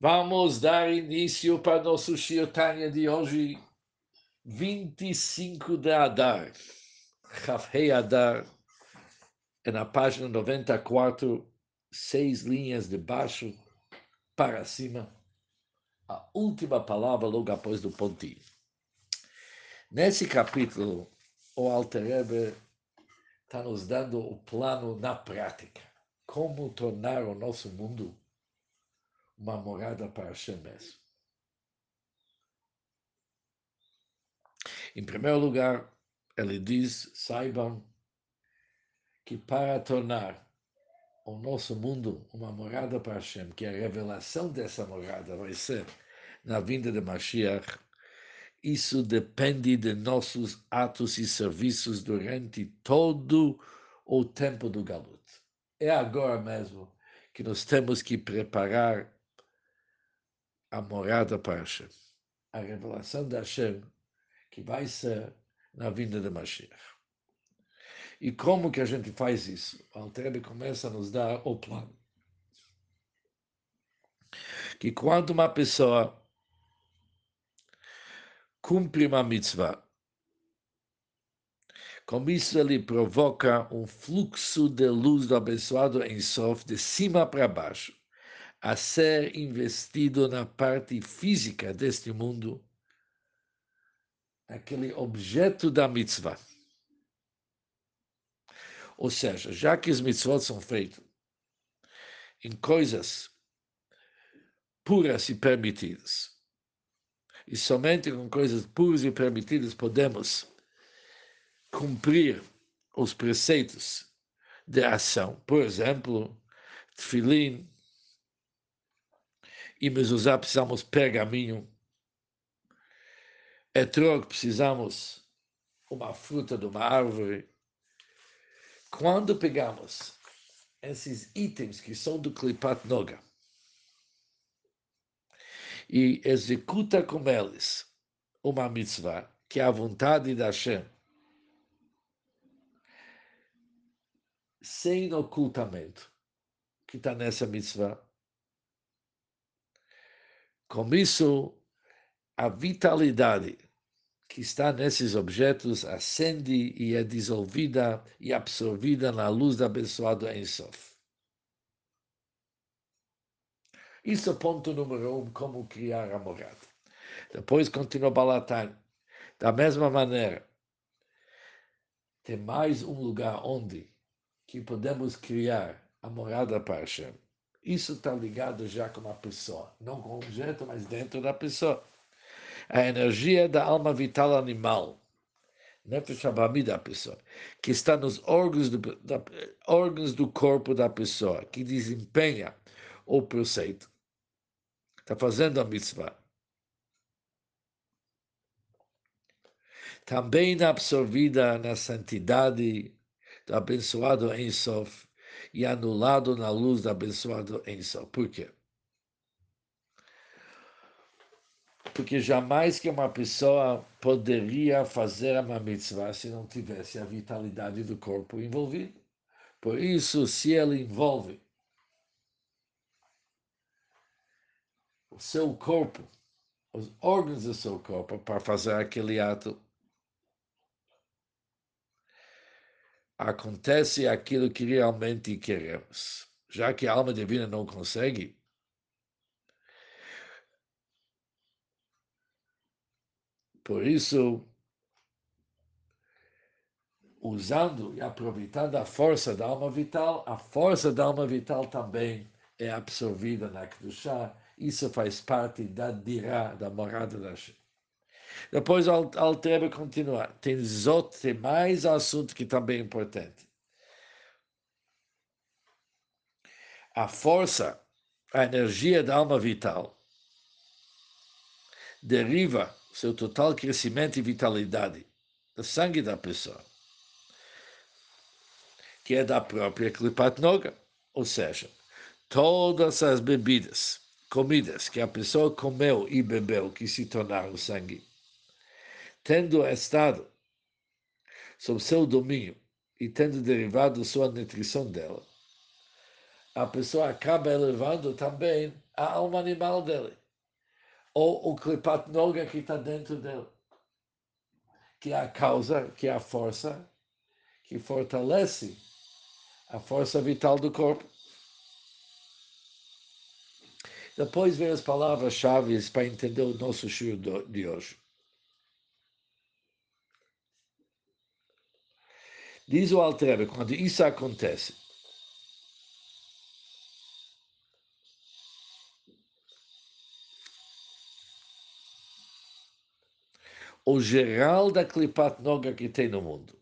Vamos dar início para nosso Shiotanya de hoje, 25 de Adar. Rafhei Adar, é na página 94, seis linhas de baixo para cima, a última palavra logo após do pontinho. Nesse capítulo, o Alter Rebbe está nos dando o plano na prática, como tornar o nosso mundo uma morada para Hashem mesmo. Em primeiro lugar, ele diz: saibam que para tornar o nosso mundo uma morada para Hashem, que a revelação dessa morada vai ser na vinda de Mashiach, isso depende de nossos atos e serviços durante todo o tempo do Galut. É agora mesmo que nós temos que preparar a morada para Hashem, a revelação de Hashem, que vai ser na vinda de Mashiach. E como que a gente faz isso? O Altrebe começa a nos dar o plano. Que quando uma pessoa cumpre uma mitzvah, com isso ele provoca um fluxo de luz do abençoado em Sof de cima para baixo a ser investido na parte física deste mundo, aquele objeto da mitzvah. Ou seja, já que os mitzvot são feitos em coisas puras e permitidas, e somente com coisas puras e permitidas podemos cumprir os preceitos de ação. Por exemplo, tefilim, e mezuzá precisamos pergaminho. Etrog precisamos uma fruta de uma árvore. Quando pegamos esses itens que são do Klipat Noga e executa com eles uma mitzvah, que é a vontade da Hashem, sem ocultamento, que está nessa mitzvah, com isso, a vitalidade que está nesses objetos acende e é dissolvida e absorvida na luz da abençoado Ensof. Isso é ponto número um, como criar a morada. Depois continua Balatan. Da mesma maneira, tem mais um lugar onde que podemos criar a morada para Hashem. Isso está ligado já com a pessoa, não com o objeto, mas dentro da pessoa. A energia da alma vital animal, nefesh abami da pessoa, que está nos órgãos do, da, órgãos do corpo da pessoa, que desempenha o preceito, está fazendo a mitzvah. Também absorvida na santidade do abençoado Ensof, e anulado na luz do abençoado Enso. Por quê? Porque jamais que uma pessoa poderia fazer uma mitzvah se não tivesse a vitalidade do corpo envolvido. Por isso, se ele envolve o seu corpo, os órgãos do seu corpo para fazer aquele ato, acontece aquilo que realmente queremos. Já que a alma divina não consegue, por isso, usando e aproveitando a força da alma vital, a força da alma vital também é absorvida na Kedushá. Isso faz parte da dirá, da morada da Shem. Depois o Altrebe continua. Tem Zot, tem mais assunto que também é importante. A força, a energia da alma vital deriva seu total crescimento e vitalidade do sangue da pessoa, que é da própria Klipat Noga, ou seja, todas as bebidas, comidas que a pessoa comeu e bebeu que se tornaram sangue, tendo estado sob seu domínio e tendo derivado sua nutrição dela, a pessoa acaba elevando também a alma animal dele, ou o clipat noga que está dentro dele, que é a causa, que é a força, que fortalece a força vital do corpo. Depois vem as palavras-chave para entender o nosso show de hoje. Diz o Altrebe, quando isso acontece, o geral da clipat noga que tem no mundo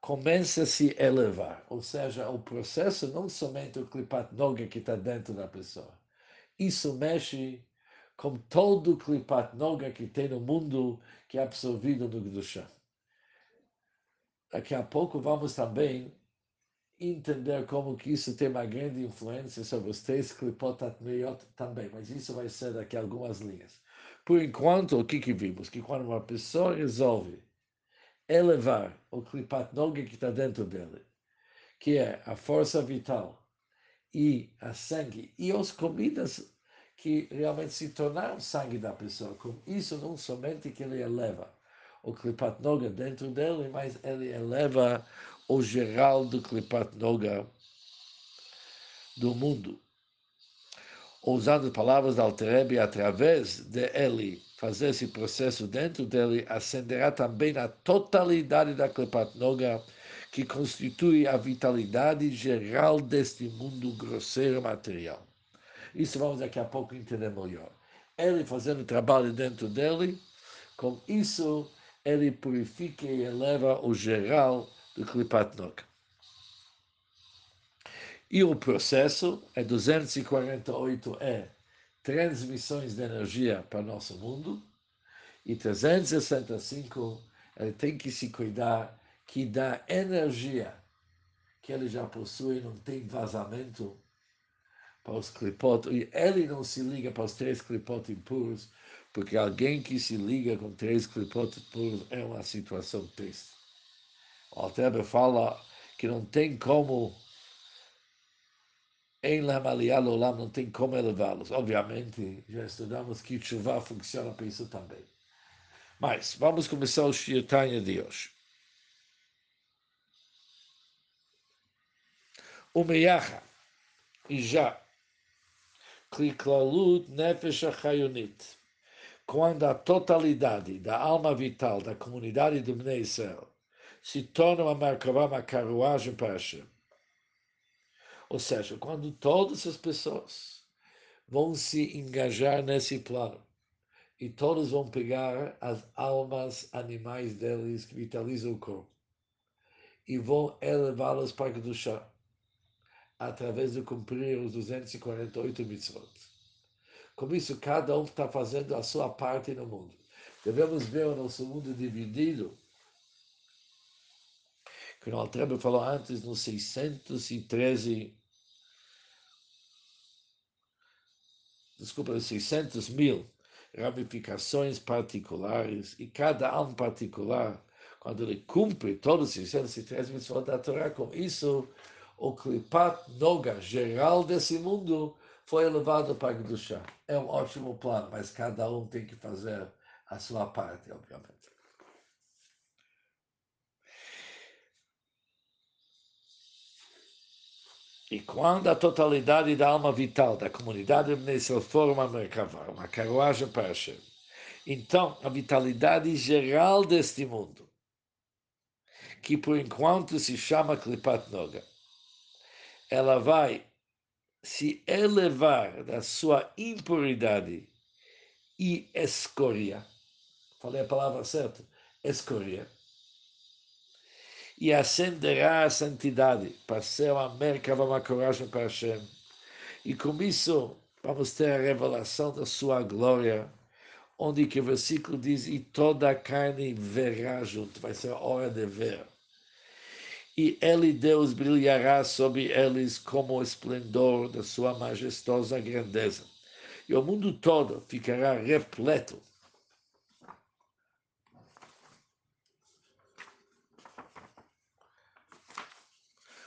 começa a se elevar, ou seja, o processo não somente o clipat noga que está dentro da pessoa, isso mexe com todo o clipat noga que tem no mundo que é absorvido no Gdusha. Daqui a pouco vamos também entender como que isso tem uma grande influência sobre os três clipot atmeiot também, mas isso vai ser daqui a algumas linhas. Por enquanto, o que, que vimos? Que quando uma pessoa resolve elevar o clipat que está dentro dele, que é a força vital e a sangue e as comidas que realmente se tornaram sangue da pessoa, com isso não somente que ele eleva o clipat noga dentro dele, mas ele eleva o geral do clipat noga do mundo usando palavras da Alterebe, através de ele fazer esse processo dentro dele, acenderá também a totalidade da Klepat Noga, que constitui a vitalidade geral deste mundo grosseiro material. Isso vamos daqui a pouco entender melhor. Ele fazendo trabalho dentro dele, com isso ele purifica e eleva o geral do Klipat Noga. E o processo é 248 é transmissões de energia para nosso mundo e 365 ele tem que se cuidar que dá energia que ele já possui, não tem vazamento para os clipot, e ele não se liga para os três clipot impuros, porque alguém que se liga com três clipot impuros é uma situação triste. O Alter fala que não tem como em Lamalial Olam não tem como elevá-los. Obviamente, já estudamos que chuva funciona para isso também. Mas vamos começar o Shirtanya de hoje. O Meyacha, e já, Kliklalut Nefesh Achayonit, quando a totalidade da alma vital da comunidade do Bnei Israel se torna uma Merkavá, uma carruagem para Hashem, ou seja, quando todas as pessoas vão se engajar nesse plano e todos vão pegar as almas animais deles que vitalizam o corpo e vão elevá-las para chá através de cumprir os 248 mitzvot. Com isso, cada um está fazendo a sua parte no mundo. Devemos ver o nosso mundo dividido? Que o Altrebe falou antes, nos 613, desculpa, 600 mil ramificações particulares, e cada alma particular, quando ele cumpre todos os 613 mitzvot da Torá, com isso, o clipat noga geral desse mundo foi elevado para a chá. É um ótimo plano, mas cada um tem que fazer a sua parte, obviamente. E quando a totalidade da alma vital da comunidade Israel forma uma uma carruagem para Hashem, então a vitalidade geral deste mundo, que por enquanto se chama Klipat Noga, ela vai se elevar da sua impuridade e escória. Falei a palavra certa? Escória e acenderá a santidade uma merkava, uma coragem para Hashem. E com isso vamos ter a revelação da sua glória, onde que o versículo diz, e toda a carne verá junto, vai ser a hora de ver. E ele, Deus, brilhará sobre eles como o esplendor da sua majestosa grandeza. E o mundo todo ficará repleto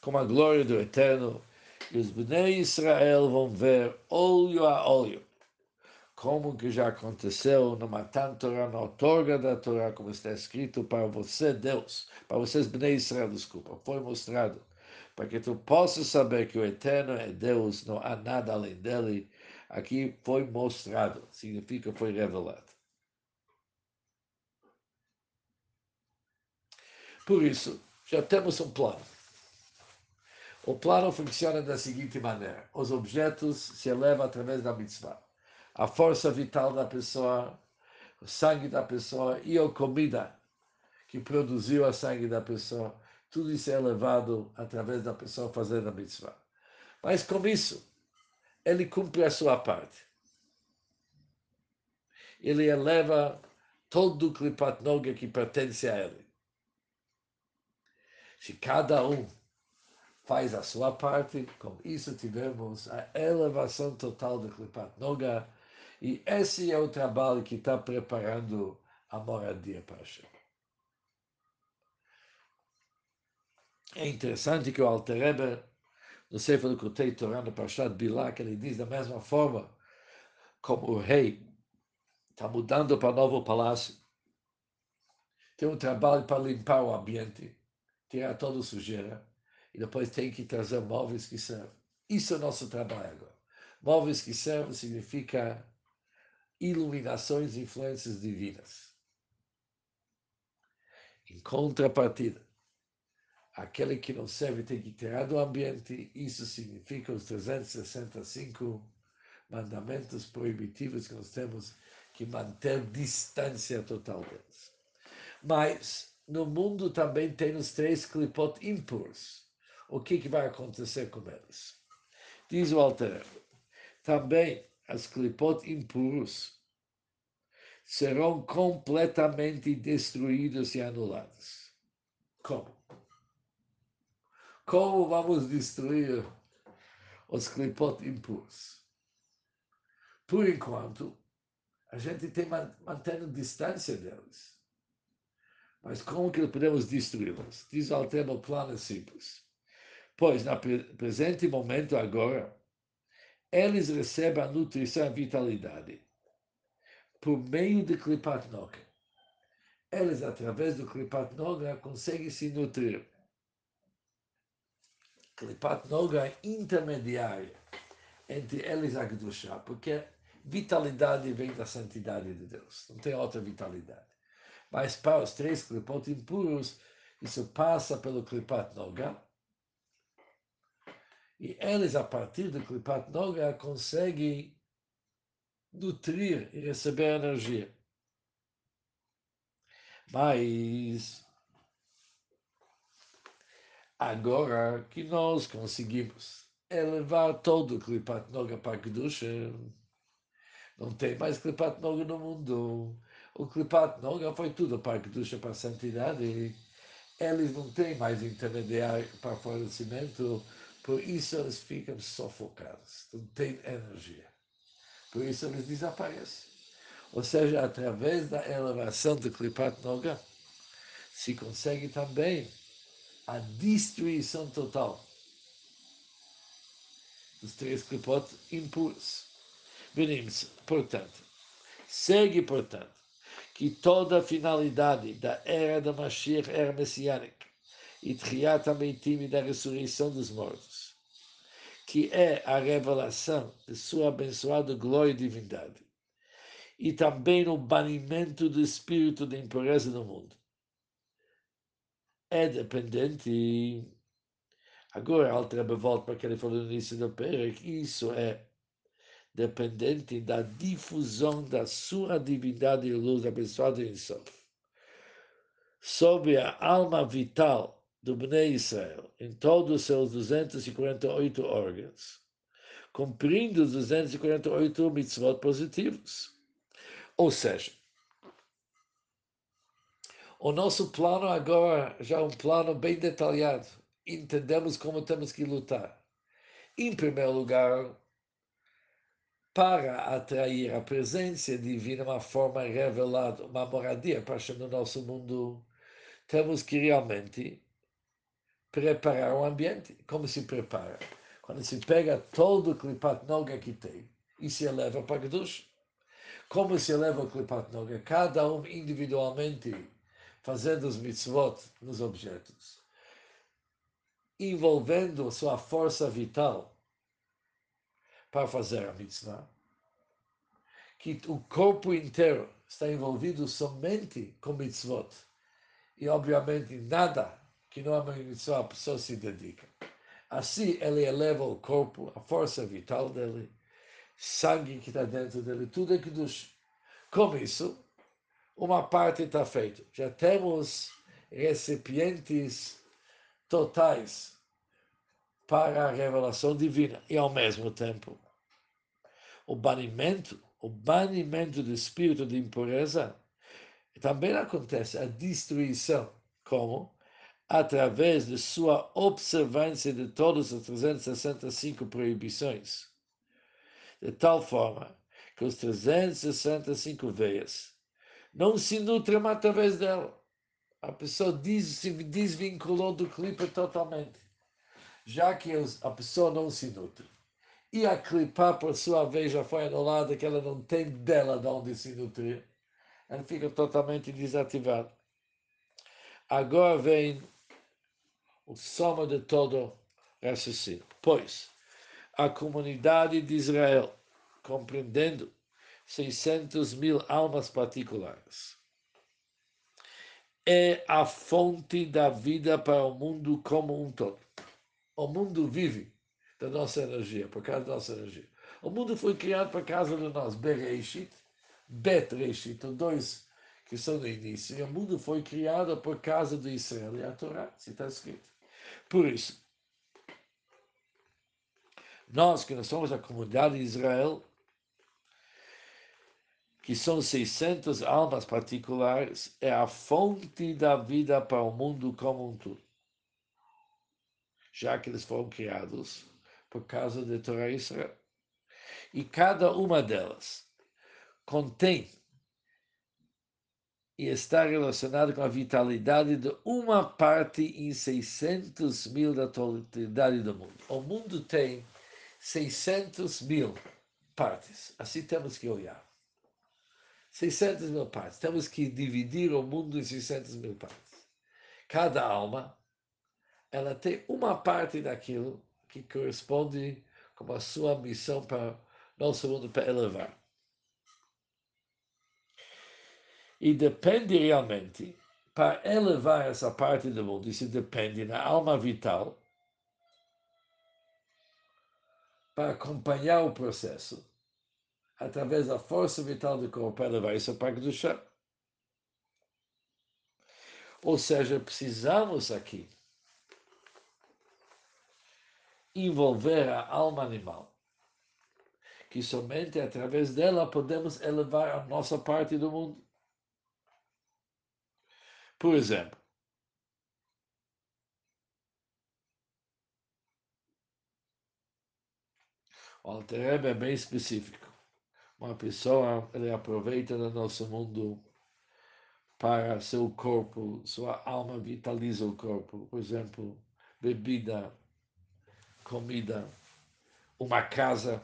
com a glória do Eterno, E os Bnei Israel vão ver olho a olho como que já aconteceu no Matan Torah, na outorga da Torá, como está escrito para você, Deus, para vocês, Bnei Israel, desculpa, foi mostrado, para que tu possas saber que o Eterno é Deus, não há nada além dele, aqui foi mostrado, significa foi revelado. Por isso, já temos um plano. O plano funciona da seguinte maneira: os objetos se elevam através da mitzvah a força vital da pessoa, o sangue da pessoa e a comida que produziu a sangue da pessoa. Tudo isso é elevado através da pessoa fazendo a mitzvah. Mas com isso, ele cumpre a sua parte. Ele eleva todo o Klipat Noga que pertence a ele. Se cada um faz a sua parte, com isso tivemos a elevação total do Klipat Noga, e esse é o trabalho que está preparando a moradia para Hashem. É interessante que o Alter Rebbe, no Sefer do Kutei Torah, no Parshat Bilak, ele diz da mesma forma como o rei está mudando para novo palácio, tem um trabalho para limpar o ambiente, tirar toda sujeira, e depois tem que trazer móveis que servem. Isso é o nosso trabalho agora. Móveis que servem significa iluminações e influências divinas. Em contrapartida, aquele que não serve tem que tirar do ambiente, isso significa os 365 mandamentos proibitivos que nós temos que manter distância total deles. Mas no mundo também tem os três clipot impuros. O que, que vai acontecer com eles? Diz o Alter também as clipot impuros serão completamente destruídos e anulados. Como? Como vamos destruir os clipot impuros? Por enquanto, a gente tem mantendo distância deles. Mas como que podemos destruí-los? Diz o plano simples. Pois, no presente momento agora, eles recebem a nutrição e a vitalidade por meio de Klipat Noga. Eles, através do Klipat Noga, conseguem se nutrir. Klipat Noga é intermediário entre eles e a Kedushá, porque vitalidade vem da santidade de Deus, não tem outra vitalidade. Mas para os três Klipot impuros, isso passa pelo Klipat Noga, e eles, a partir do Klipat Noga, conseguem nutrir e receber energia. Mas agora que nós conseguimos elevar todo o Klipat Noga para Kedusha, não tem mais Klipat Noga no mundo. O Klipat Noga foi tudo para Kedusha, para a santidade. Eles não têm mais intermediário para fornecimento por isso eles ficam sufocados, não têm energia. Por isso eles desaparecem. Ou seja, através da elevação do Klipat Noga, se consegue também a destruição total dos três Klipot impuros. Venimos, portanto, segue, portanto, que toda a finalidade da era da Mashiach era messiânica e Triat Ameitim e da ressurreição dos mortos, que é a revelação de sua abençoada glória e divindade, e também o banimento do espírito da impureza do mundo. É dependente. Agora, Altrebe volta para aquele falou no início do Perec, isso é dependente da difusão da sua divindade e luz abençoada em Sof. Sobre a alma vital do Bnei Israel em todos os seus 248 órgãos, cumprindo os 248 mitzvot positivos. Ou seja, o nosso plano agora já é um plano bem detalhado. Entendemos como temos que lutar. Em primeiro lugar, para atrair a presença divina, uma forma revelada, uma moradia para no nosso mundo, temos que realmente preparar o ambiente. Como se prepara? quando se pega todo o Klipat Noga que tem e se eleva para Kedush. Como se eleva o Klipat Noga? Cada um individualmente fazendo os mitzvot nos objetos, envolvendo sua força vital para fazer a mitzvah, que o corpo inteiro está envolvido somente com mitzvot, e obviamente nada que não mitzvah a pessoa se dedica. Assim ele eleva o corpo, a força vital dele, sangue que está dentro dele, tudo é dos. Com isso, uma parte está feita. Já temos recipientes totais para a revelação divina e, ao mesmo tempo, o banimento, o banimento do espírito de impureza, também acontece a destruição, como? Através de sua observância de todas as 365 proibições. De tal forma que os 365 veias não se nutrem através dela. A pessoa diz, se desvinculou do clipe totalmente, já que a pessoa não se nutre. E a clipa, por sua vez, já foi anulada, que ela não tem dela de onde se nutrir. Ela fica totalmente desativada. Agora vem o soma de todo raciocínio. Pois, a comunidade de Israel, compreendendo 600 mil almas particulares, é a fonte da vida para o mundo como um todo. O mundo vive da nossa energia, por causa da nossa energia. O mundo foi criado por causa de nós, Bereshit, Bet Reshit, dois que são no início. E o mundo foi criado por causa de Israel e a Torá, se está escrito. Por isso, nós que nós somos a comunidade de Israel, que são 600 almas particulares, é a fonte da vida para o mundo como um todo. Já que eles foram criados por causa da Torá Israel. E cada uma delas contém e está relacionada com a vitalidade de uma parte em 600 mil da totalidade do mundo. O mundo tem 600 mil partes. Assim temos que olhar. 600 mil partes. Temos que dividir o mundo em 600 mil partes. Cada alma, ela tem uma parte daquilo que corresponde como a sua missão para nosso mundo para elevar. E depende realmente, para elevar essa parte do mundo, isso depende na alma vital, para acompanhar o processo, através da força vital do corpo, para elevar isso para do. Ou seja, precisamos aqui envolver a alma animal, que somente através dela podemos elevar a nossa parte do mundo. Por exemplo, o Alter é bem específico. Uma pessoa ele aproveita do nosso mundo para seu corpo, sua alma vitaliza o corpo. Por exemplo, bebida, comida, uma casa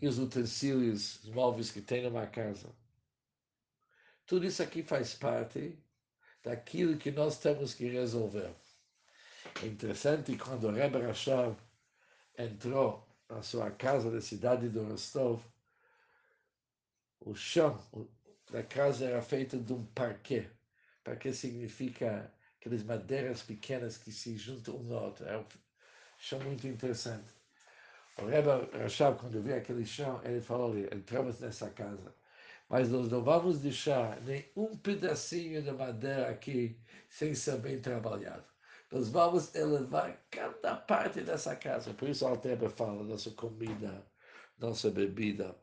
e os utensílios, os móveis que tem numa casa. Tudo isso aqui faz parte daquilo que nós temos que resolver. É interessante quando o Rebbe Rashab entrou na sua casa da cidade de Rostov, o chão da casa era feito de um parquet. Parquet significa aquelas madeiras pequenas que se juntam um no outro. É um chão muito interessante. O Rebbe Rashab, quando viu aquele chão, ele falou, entramos nessa casa, mas nós não vamos deixar nem um pedacinho de madeira aqui sem ser bem trabalhado. Nós vamos elevar cada parte dessa casa. Por isso o Alteba fala, nossa comida, nossa bebida.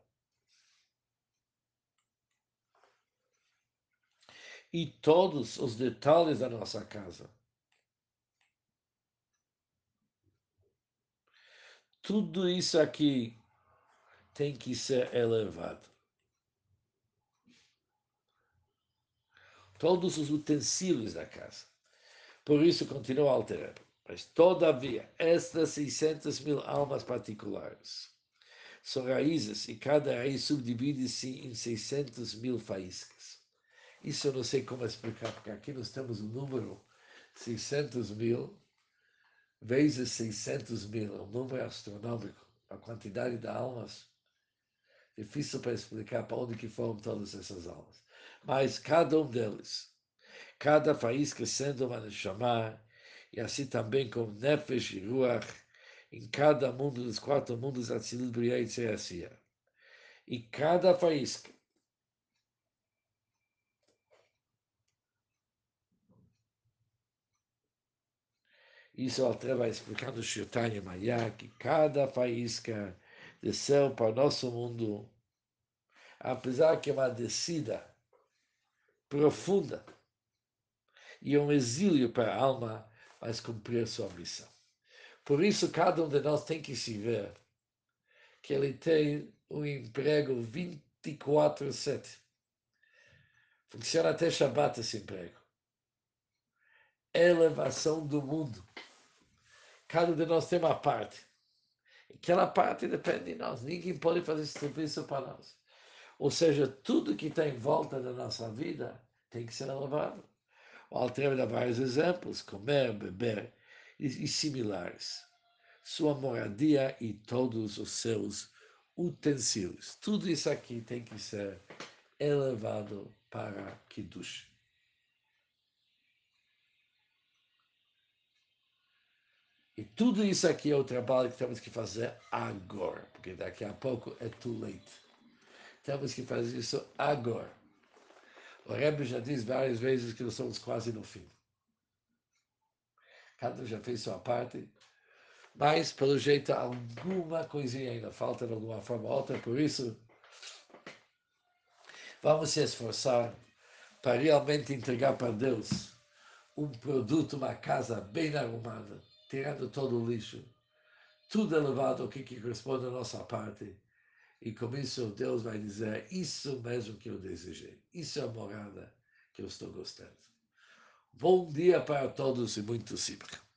E todos os detalhes da nossa casa. Tudo isso aqui tem que ser elevado. Todos os utensílios da casa. Por isso, continua alterar. Mas, todavia, estas 600 mil almas particulares são raízes e cada raiz subdivide-se em 600 mil faíscas. Isso eu não sei como explicar, porque aqui nós temos o um número 600 mil vezes 600 mil, um número astronômico, a quantidade de almas. Difícil para explicar para onde que foram todas essas almas. Mas cada um deles, cada faísca sendo uma chamar, e assim também com Nefesh e Ruach, em cada mundo dos quatro mundos, Atzilut, Briah e Tzeasia. E cada faísca Isso o Altre vai explicar no Shirtanya Maya, que cada faísca desceu para o nosso mundo, apesar que é uma descida profunda e um exílio para a alma, mas cumprir sua missão. Por isso, cada um de nós tem que se ver que ele tem um emprego 24-7. Funciona até Shabbat esse emprego. Elevação do mundo. Cada um de nós tem uma parte. Aquela parte depende de nós. Ninguém pode fazer serviço para nós. Ou seja, tudo que está em volta da nossa vida tem que ser elevado. O Alter dá vários exemplos: comer, beber e, e similares. Sua moradia e todos os seus utensílios. Tudo isso aqui tem que ser elevado para Kiddush. E tudo isso aqui é o trabalho que temos que fazer agora, porque daqui a pouco é too late. Temos que fazer isso agora. O Rebbe já diz várias vezes que nós estamos quase no fim. Cada um já fez sua parte, mas, pelo jeito, alguma coisinha ainda falta de alguma forma ou outra, por isso, vamos se esforçar para realmente entregar para Deus um produto, uma casa bem arrumada, tirando todo o lixo, tudo elevado ao que, que corresponde à nossa parte. E com isso Deus vai dizer, isso mesmo que eu desejei, isso é a morada que eu estou gostando. Bom dia para todos e muito simples.